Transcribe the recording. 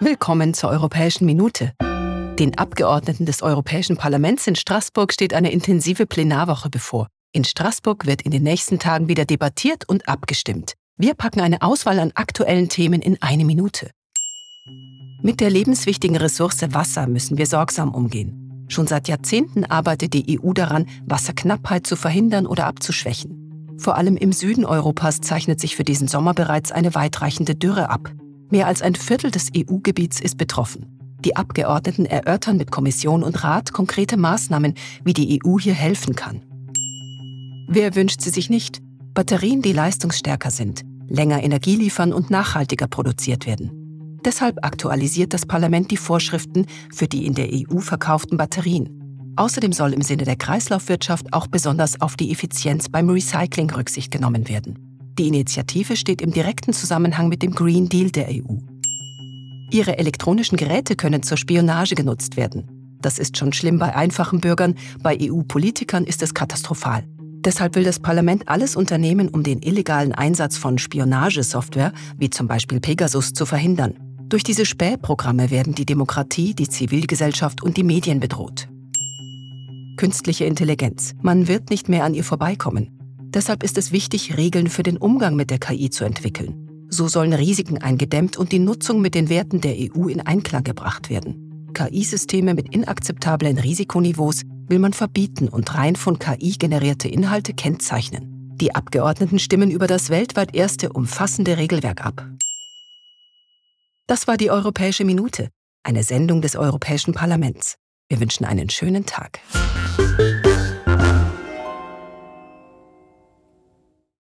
Willkommen zur Europäischen Minute. Den Abgeordneten des Europäischen Parlaments in Straßburg steht eine intensive Plenarwoche bevor. In Straßburg wird in den nächsten Tagen wieder debattiert und abgestimmt. Wir packen eine Auswahl an aktuellen Themen in eine Minute. Mit der lebenswichtigen Ressource Wasser müssen wir sorgsam umgehen. Schon seit Jahrzehnten arbeitet die EU daran, Wasserknappheit zu verhindern oder abzuschwächen. Vor allem im Süden Europas zeichnet sich für diesen Sommer bereits eine weitreichende Dürre ab. Mehr als ein Viertel des EU-Gebiets ist betroffen. Die Abgeordneten erörtern mit Kommission und Rat konkrete Maßnahmen, wie die EU hier helfen kann. Wer wünscht sie sich nicht? Batterien, die leistungsstärker sind, länger Energie liefern und nachhaltiger produziert werden. Deshalb aktualisiert das Parlament die Vorschriften für die in der EU verkauften Batterien. Außerdem soll im Sinne der Kreislaufwirtschaft auch besonders auf die Effizienz beim Recycling Rücksicht genommen werden. Die Initiative steht im direkten Zusammenhang mit dem Green Deal der EU. Ihre elektronischen Geräte können zur Spionage genutzt werden. Das ist schon schlimm bei einfachen Bürgern, bei EU-Politikern ist es katastrophal. Deshalb will das Parlament alles unternehmen, um den illegalen Einsatz von Spionagesoftware, wie zum Beispiel Pegasus, zu verhindern. Durch diese Spähprogramme werden die Demokratie, die Zivilgesellschaft und die Medien bedroht. Künstliche Intelligenz. Man wird nicht mehr an ihr vorbeikommen. Deshalb ist es wichtig, Regeln für den Umgang mit der KI zu entwickeln. So sollen Risiken eingedämmt und die Nutzung mit den Werten der EU in Einklang gebracht werden. KI-Systeme mit inakzeptablen Risikoniveaus will man verbieten und rein von KI generierte Inhalte kennzeichnen. Die Abgeordneten stimmen über das weltweit erste umfassende Regelwerk ab. Das war die Europäische Minute, eine Sendung des Europäischen Parlaments. Wir wünschen einen schönen Tag.